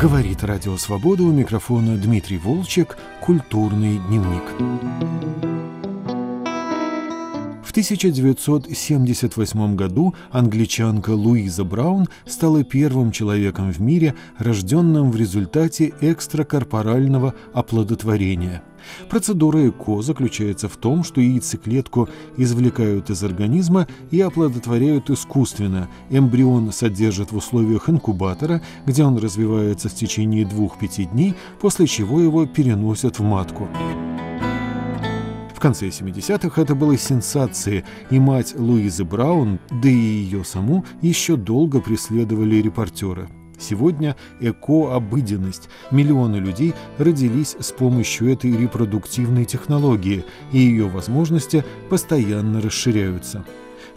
Говорит Радио Свобода у микрофона Дмитрий Волчек «Культурный дневник». В 1978 году англичанка Луиза Браун стала первым человеком в мире, рожденным в результате экстракорпорального оплодотворения. Процедура ЭКО заключается в том, что яйцеклетку извлекают из организма и оплодотворяют искусственно. Эмбрион содержат в условиях инкубатора, где он развивается в течение двух-пяти дней, после чего его переносят в матку. В конце 70-х это было сенсацией, и мать Луизы Браун, да и ее саму, еще долго преследовали репортеры. Сегодня эко – обыденность. Миллионы людей родились с помощью этой репродуктивной технологии, и ее возможности постоянно расширяются.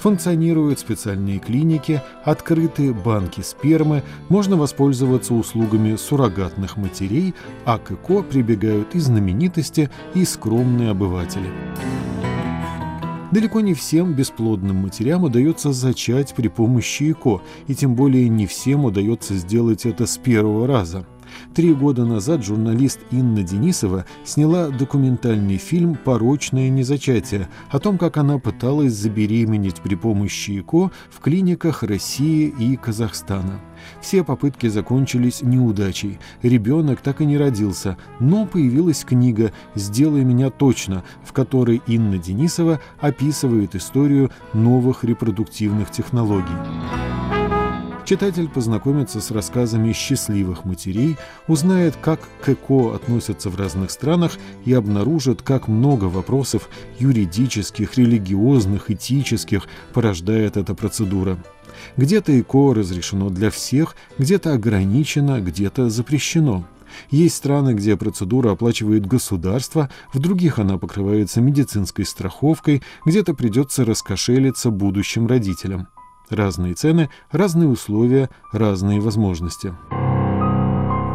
Функционируют специальные клиники, открыты банки спермы, можно воспользоваться услугами суррогатных матерей, а к ЭКО прибегают и знаменитости, и скромные обыватели. Далеко не всем бесплодным матерям удается зачать при помощи ЭКО, и тем более не всем удается сделать это с первого раза – Три года назад журналист Инна Денисова сняла документальный фильм «Порочное незачатие» о том, как она пыталась забеременеть при помощи ЭКО в клиниках России и Казахстана. Все попытки закончились неудачей. Ребенок так и не родился, но появилась книга «Сделай меня точно», в которой Инна Денисова описывает историю новых репродуктивных технологий. Читатель познакомится с рассказами счастливых матерей, узнает, как к ЭКО относятся в разных странах и обнаружит, как много вопросов юридических, религиозных, этических порождает эта процедура. Где-то ЭКО разрешено для всех, где-то ограничено, где-то запрещено. Есть страны, где процедура оплачивает государство, в других она покрывается медицинской страховкой, где-то придется раскошелиться будущим родителям. Разные цены, разные условия, разные возможности.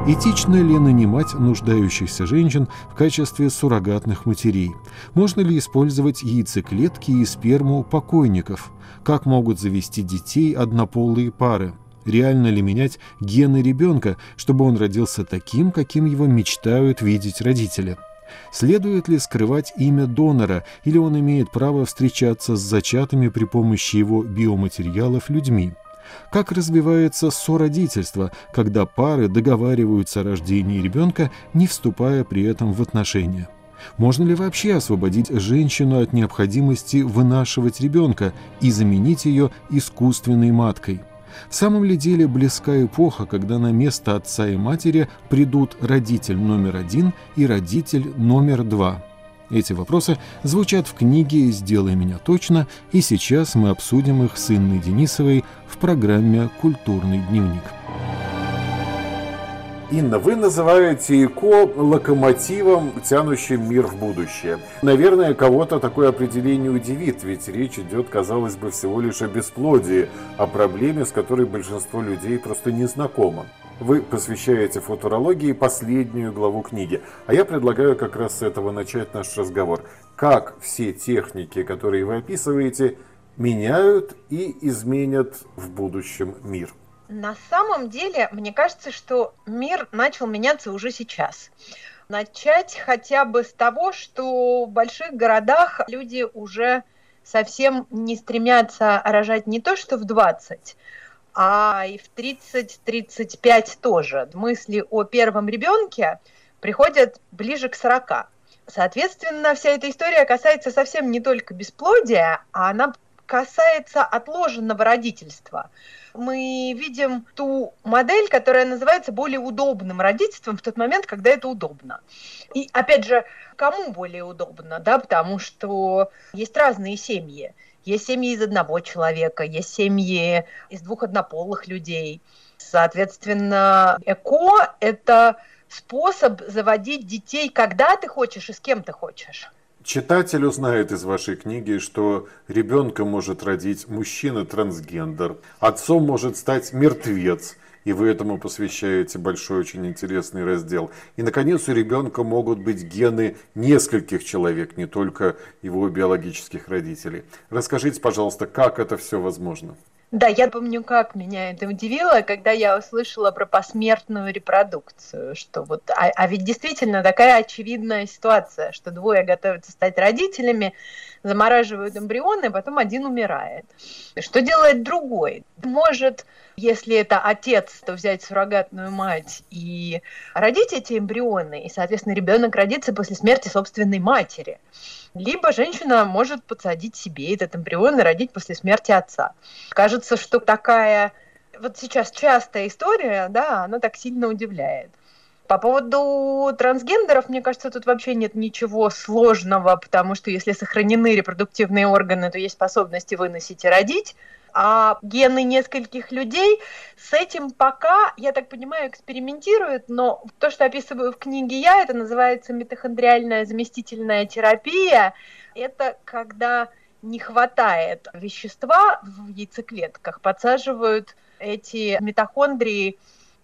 Этично ли нанимать нуждающихся женщин в качестве суррогатных матерей? Можно ли использовать яйцеклетки и сперму покойников? Как могут завести детей однополые пары? Реально ли менять гены ребенка, чтобы он родился таким, каким его мечтают видеть родители? Следует ли скрывать имя донора, или он имеет право встречаться с зачатыми при помощи его биоматериалов людьми? Как развивается сородительство, когда пары договариваются о рождении ребенка, не вступая при этом в отношения? Можно ли вообще освободить женщину от необходимости вынашивать ребенка и заменить ее искусственной маткой? В самом ли деле близка эпоха, когда на место отца и матери придут родитель номер один и родитель номер два? Эти вопросы звучат в книге «Сделай меня точно», и сейчас мы обсудим их с Инной Денисовой в программе «Культурный дневник». Инна, вы называете ИКО локомотивом, тянущим мир в будущее. Наверное, кого-то такое определение удивит, ведь речь идет, казалось бы, всего лишь о бесплодии, о проблеме, с которой большинство людей просто не знакомо. Вы посвящаете футурологии последнюю главу книги, а я предлагаю как раз с этого начать наш разговор. Как все техники, которые вы описываете, меняют и изменят в будущем мир? На самом деле, мне кажется, что мир начал меняться уже сейчас. Начать хотя бы с того, что в больших городах люди уже совсем не стремятся рожать не то, что в 20, а и в 30-35 тоже. Мысли о первом ребенке приходят ближе к 40. Соответственно, вся эта история касается совсем не только бесплодия, а она касается отложенного родительства – мы видим ту модель, которая называется более удобным родительством в тот момент, когда это удобно. И опять же, кому более удобно, да, потому что есть разные семьи. Есть семьи из одного человека, есть семьи из двух однополых людей. Соответственно, ЭКО – это способ заводить детей, когда ты хочешь и с кем ты хочешь. Читатель узнает из вашей книги, что ребенка может родить мужчина-трансгендер, отцом может стать мертвец, и вы этому посвящаете большой, очень интересный раздел. И, наконец, у ребенка могут быть гены нескольких человек, не только его биологических родителей. Расскажите, пожалуйста, как это все возможно? Да, я помню, как меня это удивило, когда я услышала про посмертную репродукцию, что вот, а, а ведь действительно такая очевидная ситуация, что двое готовятся стать родителями, замораживают эмбрионы, а потом один умирает. Что делает другой? Может, если это отец, то взять суррогатную мать и родить эти эмбрионы, и, соответственно, ребенок родится после смерти собственной матери. Либо женщина может подсадить себе этот эмбрион и родить после смерти отца. Кажется, что такая вот сейчас частая история, да, она так сильно удивляет. По поводу трансгендеров, мне кажется, тут вообще нет ничего сложного, потому что если сохранены репродуктивные органы, то есть способности выносить и родить. А гены нескольких людей с этим пока, я так понимаю, экспериментируют, но то, что описываю в книге я, это называется митохондриальная заместительная терапия. Это когда не хватает вещества в яйцеклетках, подсаживают эти митохондрии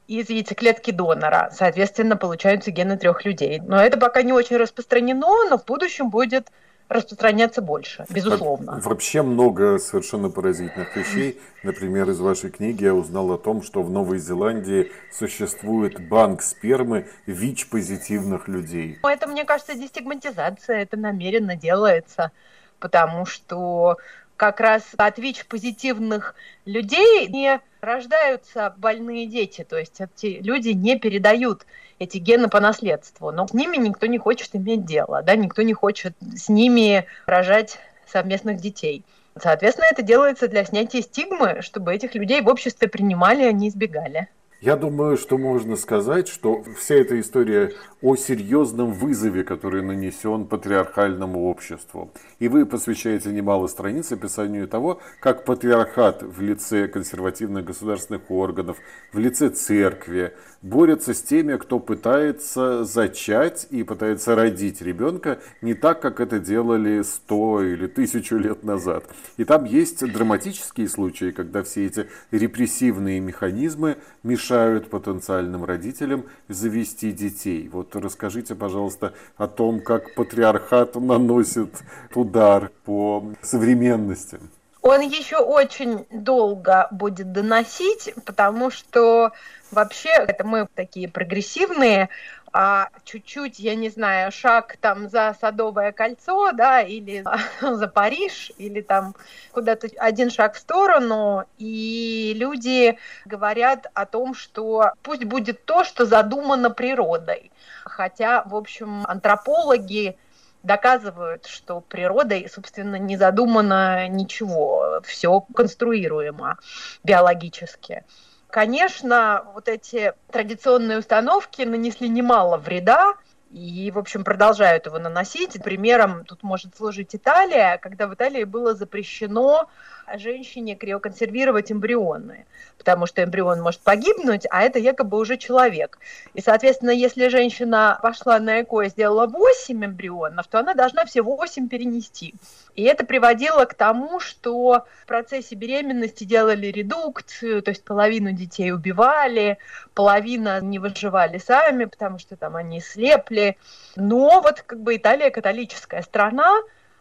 из яйцеклетки донора. Соответственно, получаются гены трех людей. Но это пока не очень распространено, но в будущем будет распространяться больше, безусловно. Вообще много совершенно поразительных вещей. Например, из вашей книги я узнал о том, что в Новой Зеландии существует банк спермы ВИЧ-позитивных людей. Это, мне кажется, дестигматизация, это намеренно делается, потому что как раз от ВИЧ-позитивных людей не рождаются больные дети, то есть эти люди не передают эти гены по наследству, но с ними никто не хочет иметь дело, да, никто не хочет с ними рожать совместных детей. Соответственно, это делается для снятия стигмы, чтобы этих людей в обществе принимали, а не избегали. Я думаю, что можно сказать, что вся эта история о серьезном вызове, который нанесен патриархальному обществу. И вы посвящаете немало страниц описанию того, как патриархат в лице консервативных государственных органов, в лице церкви борется с теми, кто пытается зачать и пытается родить ребенка не так, как это делали сто или тысячу лет назад. И там есть драматические случаи, когда все эти репрессивные механизмы мешают потенциальным родителям завести детей. Вот расскажите, пожалуйста, о том, как патриархат наносит удар по современности он еще очень долго будет доносить, потому что вообще это мы такие прогрессивные, а чуть-чуть, я не знаю, шаг там за Садовое кольцо, да, или за Париж, или там куда-то один шаг в сторону, и люди говорят о том, что пусть будет то, что задумано природой. Хотя, в общем, антропологи доказывают, что природой, собственно, не задумано ничего, все конструируемо биологически. Конечно, вот эти традиционные установки нанесли немало вреда, и, в общем, продолжают его наносить. Примером тут может служить Италия, когда в Италии было запрещено женщине криоконсервировать эмбрионы, потому что эмбрион может погибнуть, а это якобы уже человек. И, соответственно, если женщина пошла на ЭКО и сделала 8 эмбрионов, то она должна все 8 перенести. И это приводило к тому, что в процессе беременности делали редукцию, то есть половину детей убивали, половина не выживали сами, потому что там они слепли. Но вот как бы Италия католическая страна,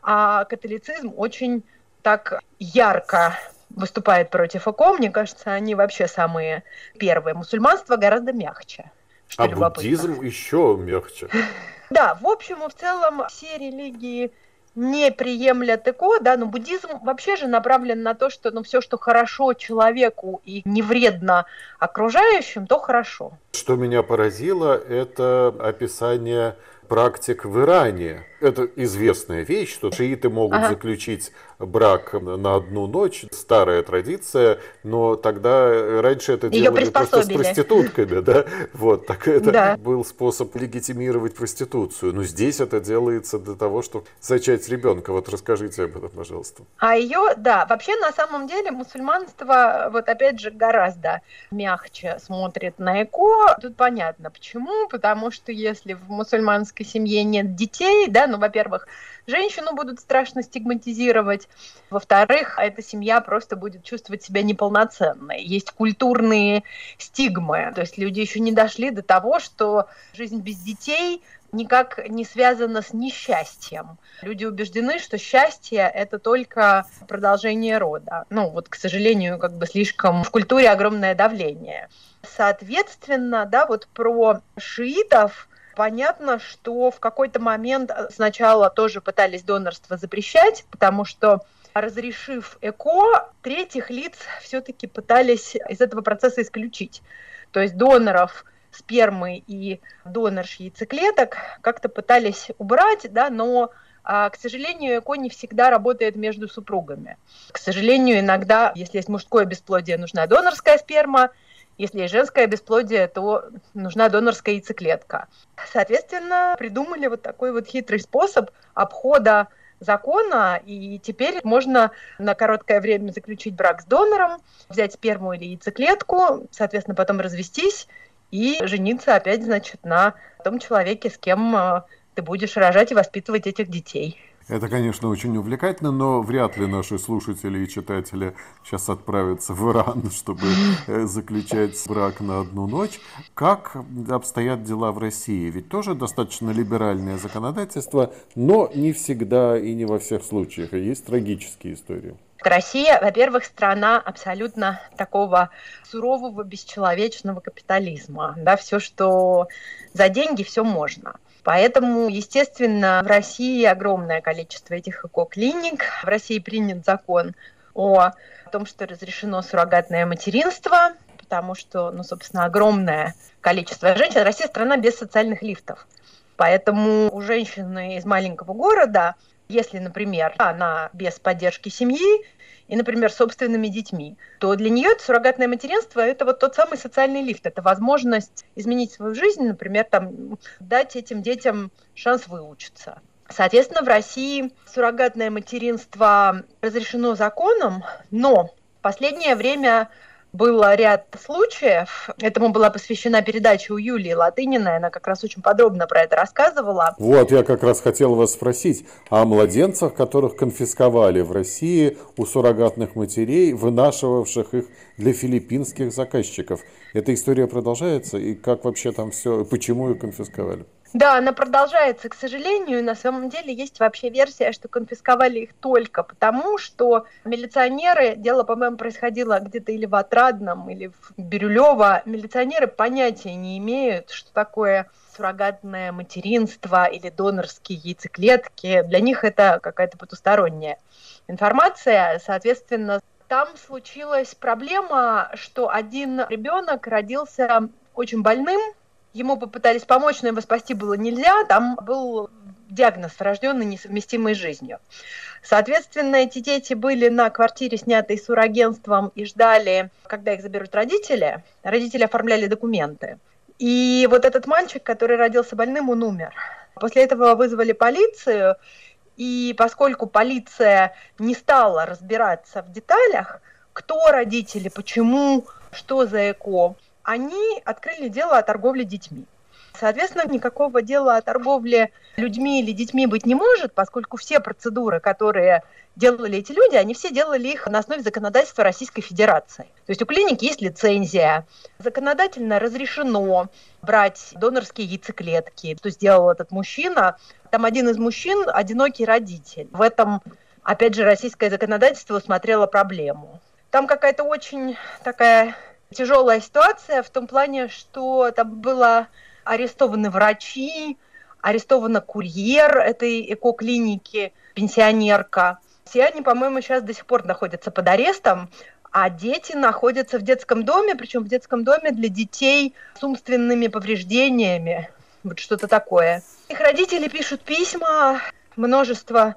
а католицизм очень так ярко выступает против ЭКО, мне кажется, они вообще самые первые. Мусульманство гораздо мягче. А буддизм еще мягче. Да, в общем и в целом все религии не приемлят ЭКО, да, но буддизм вообще же направлен на то, что ну, все, что хорошо человеку и не вредно окружающим, то хорошо. Что меня поразило, это описание практик в Иране. Это известная вещь, что шииты могут ага. заключить брак на одну ночь. Старая традиция, но тогда раньше это Ее делали просто с проститутками. Да? Вот, так это да. был способ легитимировать проституцию. Но здесь это делается для того, чтобы зачать ребенка. Вот расскажите об этом, пожалуйста. А ее, да, вообще на самом деле мусульманство, вот опять же, гораздо мягче смотрит на ЭКО. Тут понятно почему. Потому что если в мусульманской семье нет детей, да, ну, во-первых, женщину будут страшно стигматизировать, во-вторых, эта семья просто будет чувствовать себя неполноценной. Есть культурные стигмы, то есть люди еще не дошли до того, что жизнь без детей никак не связано с несчастьем. Люди убеждены, что счастье – это только продолжение рода. Ну, вот, к сожалению, как бы слишком в культуре огромное давление. Соответственно, да, вот про шиитов понятно, что в какой-то момент сначала тоже пытались донорство запрещать, потому что разрешив ЭКО, третьих лиц все-таки пытались из этого процесса исключить. То есть доноров спермы и донорш яйцеклеток как-то пытались убрать, да, но а, к сожалению, ЭКО не всегда работает между супругами. К сожалению, иногда, если есть мужское бесплодие, нужна донорская сперма, если есть женское бесплодие, то нужна донорская яйцеклетка. Соответственно, придумали вот такой вот хитрый способ обхода закона, и теперь можно на короткое время заключить брак с донором, взять сперму или яйцеклетку, соответственно, потом развестись и жениться опять, значит, на том человеке, с кем э, ты будешь рожать и воспитывать этих детей. Это, конечно, очень увлекательно, но вряд ли наши слушатели и читатели сейчас отправятся в Иран, чтобы э, заключать брак на одну ночь. Как обстоят дела в России? Ведь тоже достаточно либеральное законодательство, но не всегда и не во всех случаях. Есть трагические истории. Россия, во-первых, страна абсолютно такого сурового, бесчеловечного капитализма. Да, все, что за деньги, все можно. Поэтому, естественно, в России огромное количество этих эко-клиник. В России принят закон о том, что разрешено суррогатное материнство, потому что, ну, собственно, огромное количество женщин. Россия страна без социальных лифтов. Поэтому у женщины из маленького города, если, например, она без поддержки семьи, и, например, собственными детьми, то для нее это суррогатное материнство – это вот тот самый социальный лифт, это возможность изменить свою жизнь, например, там, дать этим детям шанс выучиться. Соответственно, в России суррогатное материнство разрешено законом, но в последнее время было ряд случаев. Этому была посвящена передача у Юлии Латыниной. Она как раз очень подробно про это рассказывала. Вот, я как раз хотел вас спросить о младенцах, которых конфисковали в России у суррогатных матерей, вынашивавших их для филиппинских заказчиков. Эта история продолжается? И как вообще там все, почему их конфисковали? Да, она продолжается, к сожалению. На самом деле есть вообще версия, что конфисковали их только потому, что милиционеры, дело, по-моему, происходило где-то или в Отрадном, или в Бирюлево, милиционеры понятия не имеют, что такое суррогатное материнство или донорские яйцеклетки. Для них это какая-то потусторонняя информация. Соответственно, там случилась проблема, что один ребенок родился очень больным, Ему попытались помочь, но его спасти было нельзя. Там был диагноз, рожденный несовместимой с жизнью. Соответственно, эти дети были на квартире, снятой сурагентством, и ждали, когда их заберут родители. Родители оформляли документы. И вот этот мальчик, который родился больным, он умер. После этого вызвали полицию, и поскольку полиция не стала разбираться в деталях, кто родители, почему, что за ЭКО, они открыли дело о торговле детьми. Соответственно, никакого дела о торговле людьми или детьми быть не может, поскольку все процедуры, которые делали эти люди, они все делали их на основе законодательства Российской Федерации. То есть у клиники есть лицензия, законодательно разрешено брать донорские яйцеклетки, что сделал этот мужчина. Там один из мужчин – одинокий родитель. В этом, опять же, российское законодательство усмотрело проблему. Там какая-то очень такая тяжелая ситуация в том плане, что там было арестованы врачи, арестована курьер этой эко-клиники, пенсионерка. Все они, по-моему, сейчас до сих пор находятся под арестом, а дети находятся в детском доме, причем в детском доме для детей с умственными повреждениями, вот что-то такое. Их родители пишут письма, множество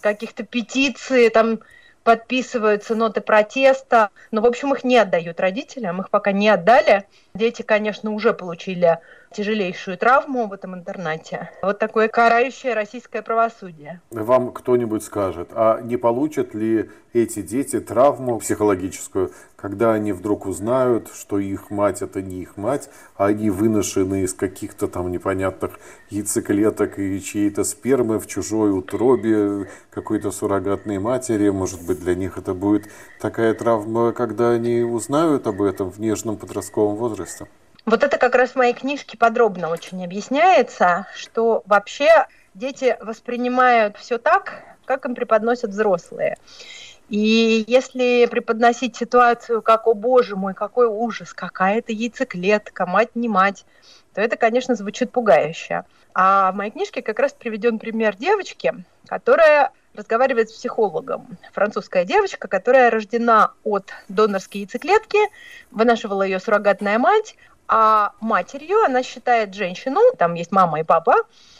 каких-то петиций, там подписываются ноты протеста. Но, в общем, их не отдают родителям, их пока не отдали. Дети, конечно, уже получили тяжелейшую травму в этом интернате. Вот такое карающее российское правосудие. Вам кто-нибудь скажет, а не получат ли эти дети травму психологическую, когда они вдруг узнают, что их мать это не их мать, а они выношены из каких-то там непонятных яйцеклеток и чьей-то спермы в чужой утробе какой-то суррогатной матери. Может быть, для них это будет такая травма, когда они узнают об этом в нежном подростковом возрасте? Вот это как раз в моей книжке подробно очень объясняется, что вообще дети воспринимают все так, как им преподносят взрослые. И если преподносить ситуацию как «О боже мой, какой ужас, какая это яйцеклетка, мать не мать», то это, конечно, звучит пугающе. А в моей книжке как раз приведен пример девочки, которая разговаривает с психологом. Французская девочка, которая рождена от донорской яйцеклетки, вынашивала ее суррогатная мать, а матерью она считает женщину, там есть мама и папа.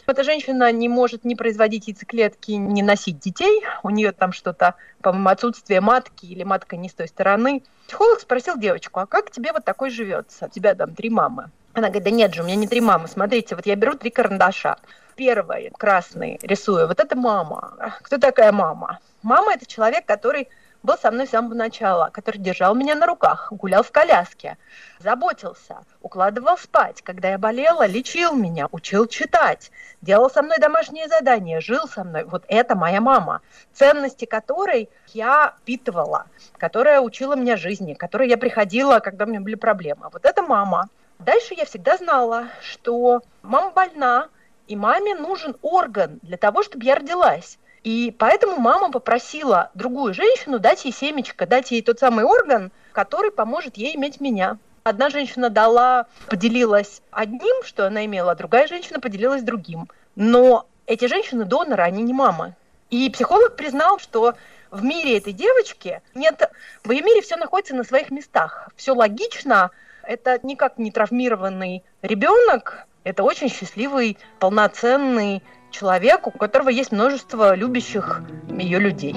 Эта женщина не может ни производить яйцеклетки, ни носить детей. У нее там что-то, по-моему, отсутствие матки или матка не с той стороны. Психолог спросил девочку, а как тебе вот такой живется? У тебя там три мамы. Она говорит, да нет же, у меня не три мамы. Смотрите, вот я беру три карандаша. Первый красный рисую. Вот это мама. Кто такая мама? Мама – это человек, который был со мной с самого начала, который держал меня на руках, гулял в коляске, заботился, укладывал спать, когда я болела, лечил меня, учил читать, делал со мной домашние задания, жил со мной. Вот это моя мама, ценности которой я впитывала, которая учила меня жизни, которой я приходила, когда у меня были проблемы. Вот это мама. Дальше я всегда знала, что мама больна, и маме нужен орган для того, чтобы я родилась. И поэтому мама попросила другую женщину дать ей семечко, дать ей тот самый орган, который поможет ей иметь меня. Одна женщина дала, поделилась одним, что она имела, а другая женщина поделилась другим. Но эти женщины доноры, они не мамы. И психолог признал, что в мире этой девочки нет, в ее мире все находится на своих местах. Все логично, это никак не травмированный ребенок, это очень счастливый, полноценный человек, у которого есть множество любящих ее людей.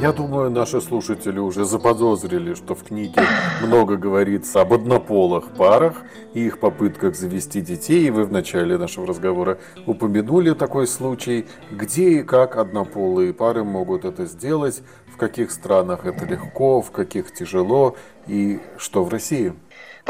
Я думаю, наши слушатели уже заподозрили, что в книге много говорится об однополых парах и их попытках завести детей. И вы в начале нашего разговора упомянули такой случай, где и как однополые пары могут это сделать, в каких странах это легко, в каких тяжело и что в России.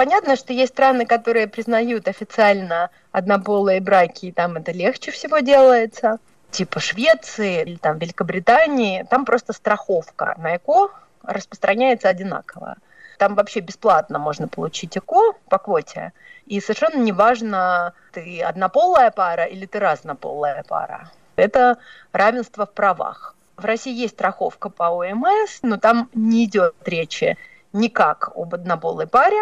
Понятно, что есть страны, которые признают официально однополые браки, и там это легче всего делается. Типа Швеции или там Великобритании, там просто страховка на ЭКО распространяется одинаково. Там вообще бесплатно можно получить ЭКО по квоте. И совершенно неважно, ты однополая пара или ты разнополая пара. Это равенство в правах. В России есть страховка по ОМС, но там не идет речи никак об однополой паре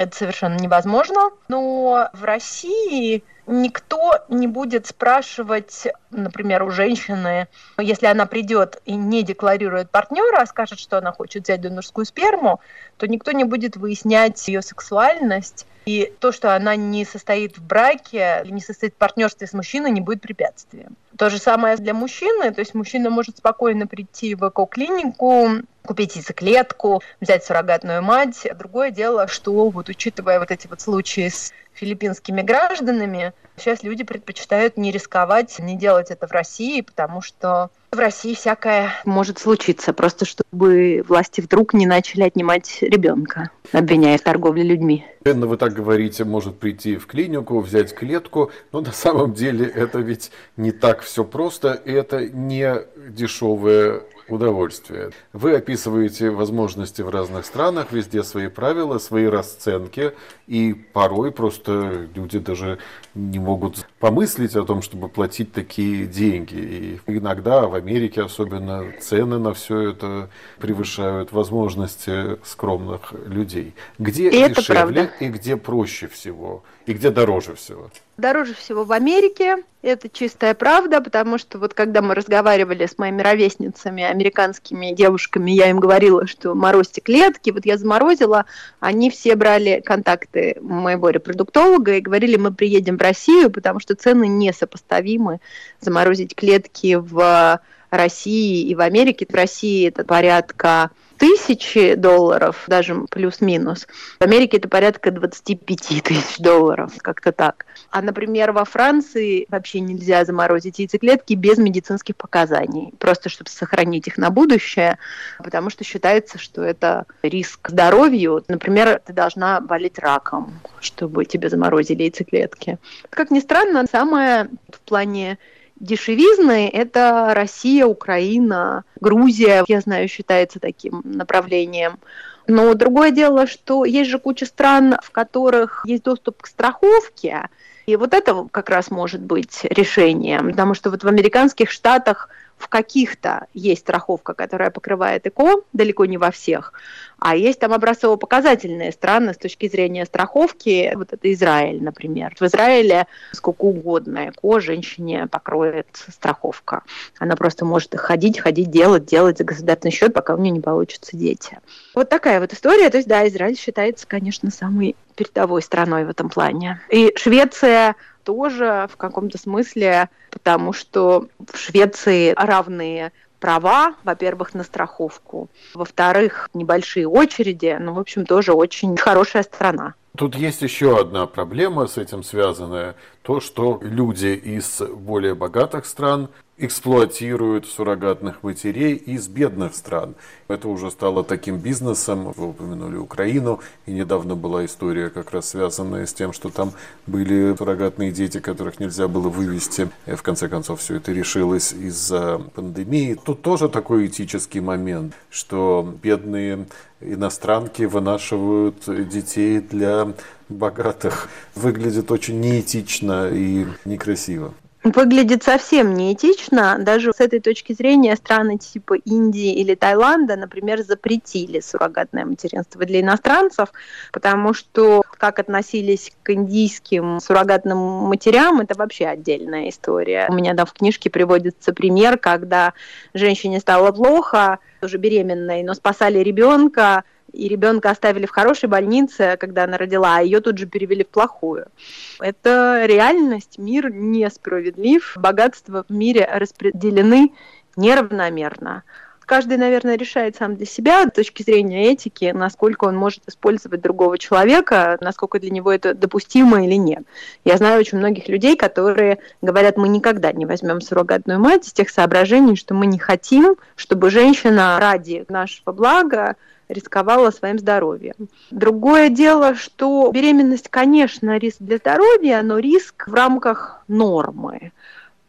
это совершенно невозможно. Но в России никто не будет спрашивать, например, у женщины, если она придет и не декларирует партнера, а скажет, что она хочет взять донорскую сперму, то никто не будет выяснять ее сексуальность. И то, что она не состоит в браке не состоит в партнерстве с мужчиной, не будет препятствием. То же самое для мужчины, то есть мужчина может спокойно прийти в эко-клинику, купить яйцеклетку, взять суррогатную мать. Другое дело, что вот учитывая вот эти вот случаи с филиппинскими гражданами, сейчас люди предпочитают не рисковать, не делать это в России, потому что в России всякое может случиться, просто чтобы власти вдруг не начали отнимать ребенка, обвиняя в торговле людьми. Энна, вы так говорите, может прийти в клинику, взять клетку, но на самом деле это ведь не так все просто, и это не дешевое удовольствие. Вы описываете возможности в разных странах, везде свои правила, свои расценки, и порой просто люди даже не могут помыслить о том, чтобы платить такие деньги. И иногда в Америке особенно цены на все это превышают возможности скромных людей. Где и дешевле и где проще всего, и где дороже всего? Дороже всего в Америке, это чистая правда, потому что вот когда мы разговаривали с моими ровесницами, американскими девушками, я им говорила, что морозьте клетки, вот я заморозила, они все брали контакты моего репродуктолога и говорили, мы приедем в Россию, потому что цены несопоставимы. Заморозить клетки в России и в Америке. В России это порядка тысячи долларов, даже плюс-минус. В Америке это порядка 25 тысяч долларов, как-то так. А, например, во Франции вообще нельзя заморозить яйцеклетки без медицинских показаний, просто чтобы сохранить их на будущее, потому что считается, что это риск здоровью. Например, ты должна болеть раком, чтобы тебе заморозили яйцеклетки. Как ни странно, самое в плане дешевизны – это Россия, Украина, Грузия, я знаю, считается таким направлением. Но другое дело, что есть же куча стран, в которых есть доступ к страховке, и вот это как раз может быть решением, потому что вот в американских штатах в каких-то есть страховка, которая покрывает ЭКО, далеко не во всех, а есть там образцово-показательные страны с точки зрения страховки. Вот это Израиль, например. В Израиле сколько угодно ЭКО женщине покроет страховка. Она просто может ходить, ходить, делать, делать за государственный счет, пока у нее не получатся дети. Вот такая вот история. То есть, да, Израиль считается, конечно, самой передовой страной в этом плане. И Швеция тоже в каком-то смысле, потому что в Швеции равные права, во-первых, на страховку, во-вторых, небольшие очереди, ну, в общем, тоже очень хорошая страна. Тут есть еще одна проблема с этим связанная, то, что люди из более богатых стран эксплуатируют суррогатных матерей из бедных стран. Это уже стало таким бизнесом. Вы упомянули Украину, и недавно была история, как раз связанная с тем, что там были суррогатные дети, которых нельзя было вывести. И в конце концов все это решилось из-за пандемии. Тут тоже такой этический момент, что бедные иностранки вынашивают детей для богатых. Выглядит очень неэтично и некрасиво выглядит совсем неэтично. Даже с этой точки зрения страны типа Индии или Таиланда, например, запретили суррогатное материнство для иностранцев, потому что как относились к индийским суррогатным матерям, это вообще отдельная история. У меня там в книжке приводится пример, когда женщине стало плохо, уже беременной, но спасали ребенка, и ребенка оставили в хорошей больнице, когда она родила, а ее тут же перевели в плохую. Это реальность, мир несправедлив, богатства в мире распределены неравномерно. Каждый, наверное, решает сам для себя с точки зрения этики, насколько он может использовать другого человека, насколько для него это допустимо или нет. Я знаю очень многих людей, которые говорят, мы никогда не возьмем суррогатную мать из тех соображений, что мы не хотим, чтобы женщина ради нашего блага рисковала своим здоровьем. Другое дело, что беременность, конечно, риск для здоровья, но риск в рамках нормы.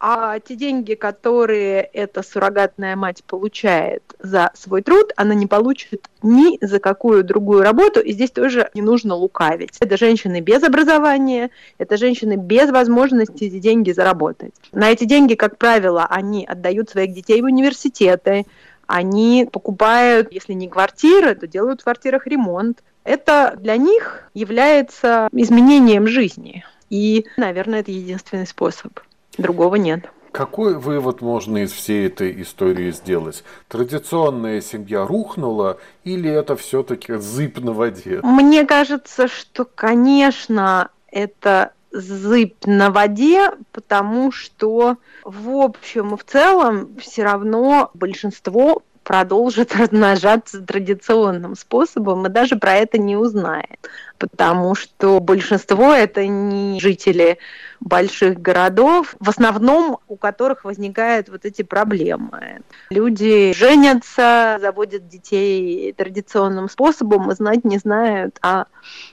А те деньги, которые эта суррогатная мать получает за свой труд, она не получит ни за какую другую работу. И здесь тоже не нужно лукавить. Это женщины без образования, это женщины без возможности эти деньги заработать. На эти деньги, как правило, они отдают своих детей в университеты, они покупают, если не квартиры, то делают в квартирах ремонт. Это для них является изменением жизни. И, наверное, это единственный способ. Другого нет. Какой вывод можно из всей этой истории сделать? Традиционная семья рухнула или это все-таки зыб на воде? Мне кажется, что, конечно, это зыб на воде, потому что в общем и в целом все равно большинство продолжит размножаться традиционным способом, и даже про это не узнает, потому что большинство это не жители больших городов, в основном у которых возникают вот эти проблемы. Люди женятся, заводят детей традиционным способом и знать не знают о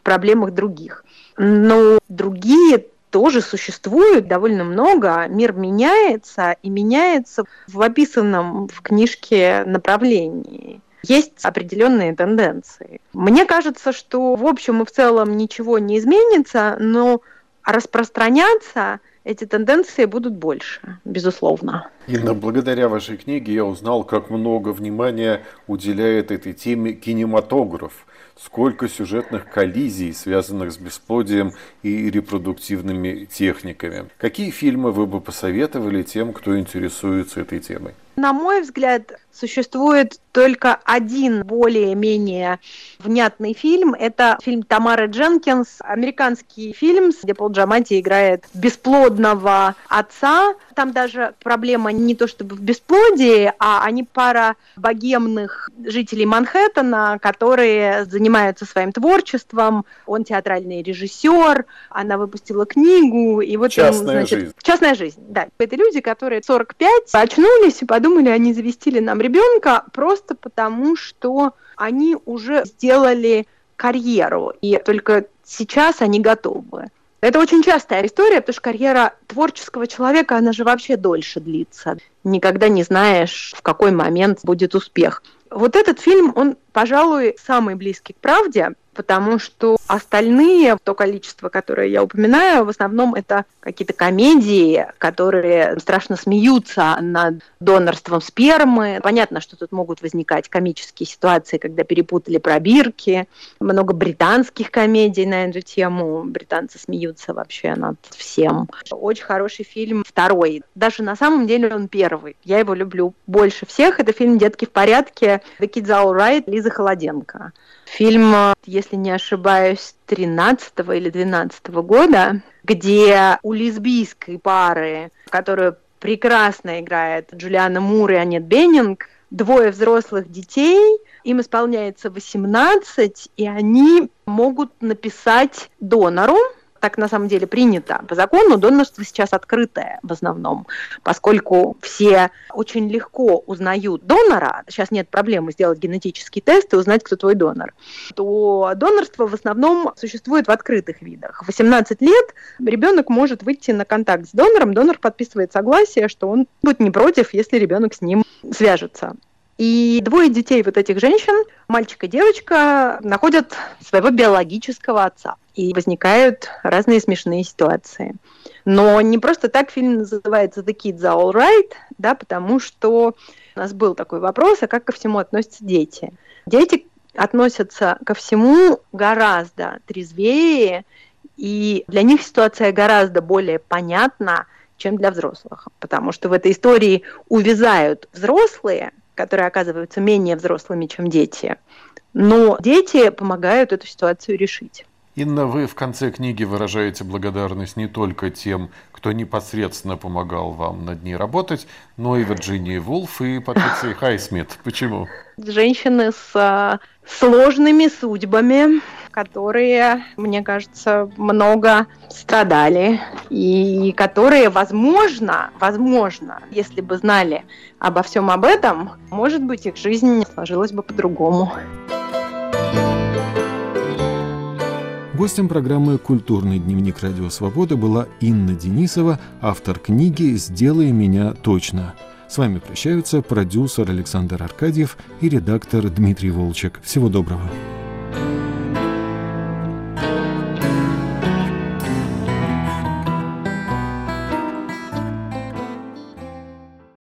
проблемах других. Но другие тоже существует довольно много. Мир меняется и меняется в описанном в книжке направлении. Есть определенные тенденции. Мне кажется, что в общем и в целом ничего не изменится, но распространяться эти тенденции будут больше, безусловно. Инна, благодаря вашей книге я узнал, как много внимания уделяет этой теме кинематограф сколько сюжетных коллизий, связанных с бесплодием и репродуктивными техниками. Какие фильмы вы бы посоветовали тем, кто интересуется этой темой? На мой взгляд, существует только один более-менее внятный фильм. Это фильм Тамары Дженкинс, американский фильм, где Пол Джамати играет бесплодного отца. Там даже проблема не то чтобы в бесплодии, а они пара богемных жителей Манхэттена, которые занимаются своим творчеством. Он театральный режиссер, она выпустила книгу. И вот частная им, значит, жизнь. Частная жизнь, да. Это люди, которые 45 очнулись и подумали, они завестили нам ребенка просто потому, что они уже сделали карьеру, и только сейчас они готовы. Это очень частая история, потому что карьера творческого человека, она же вообще дольше длится. Никогда не знаешь, в какой момент будет успех. Вот этот фильм, он, пожалуй, самый близкий к правде, потому что остальные, то количество, которое я упоминаю, в основном это какие-то комедии, которые страшно смеются над донорством спермы. Понятно, что тут могут возникать комические ситуации, когда перепутали пробирки. Много британских комедий на эту тему. Британцы смеются вообще над всем. Очень хороший фильм второй. Даже на самом деле он первый. Я его люблю больше всех. Это фильм «Детки в порядке» The Kids All Right Лизы Холоденко. Фильм, если не ошибаюсь, 13 или 12 года, где у лесбийской пары, которую прекрасно играет Джулиана Мур и Анет Беннинг, двое взрослых детей, им исполняется 18, и они могут написать донору, так на самом деле принято по закону, донорство сейчас открытое в основном, поскольку все очень легко узнают донора, сейчас нет проблемы сделать генетический тест и узнать, кто твой донор, то донорство в основном существует в открытых видах. В 18 лет ребенок может выйти на контакт с донором, донор подписывает согласие, что он будет не против, если ребенок с ним свяжется. И двое детей вот этих женщин, мальчик и девочка, находят своего биологического отца. И возникают разные смешные ситуации. Но не просто так фильм называется «The Kids are all right», да, потому что у нас был такой вопрос, а как ко всему относятся дети? Дети относятся ко всему гораздо трезвее, и для них ситуация гораздо более понятна, чем для взрослых. Потому что в этой истории увязают взрослые, которые оказываются менее взрослыми, чем дети. Но дети помогают эту ситуацию решить. Инна, вы в конце книги выражаете благодарность не только тем, кто непосредственно помогал вам над ней работать, но и Вирджинии Вулф и Патриции Хайсмит. Почему? Женщины с а, сложными судьбами, которые, мне кажется, много страдали и которые, возможно, возможно, если бы знали обо всем об этом, может быть, их жизнь сложилась бы по-другому. Гостем программы «Культурный дневник Радио Свобода» была Инна Денисова, автор книги «Сделай меня точно». С вами прощаются продюсер Александр Аркадьев и редактор Дмитрий Волчек. Всего доброго.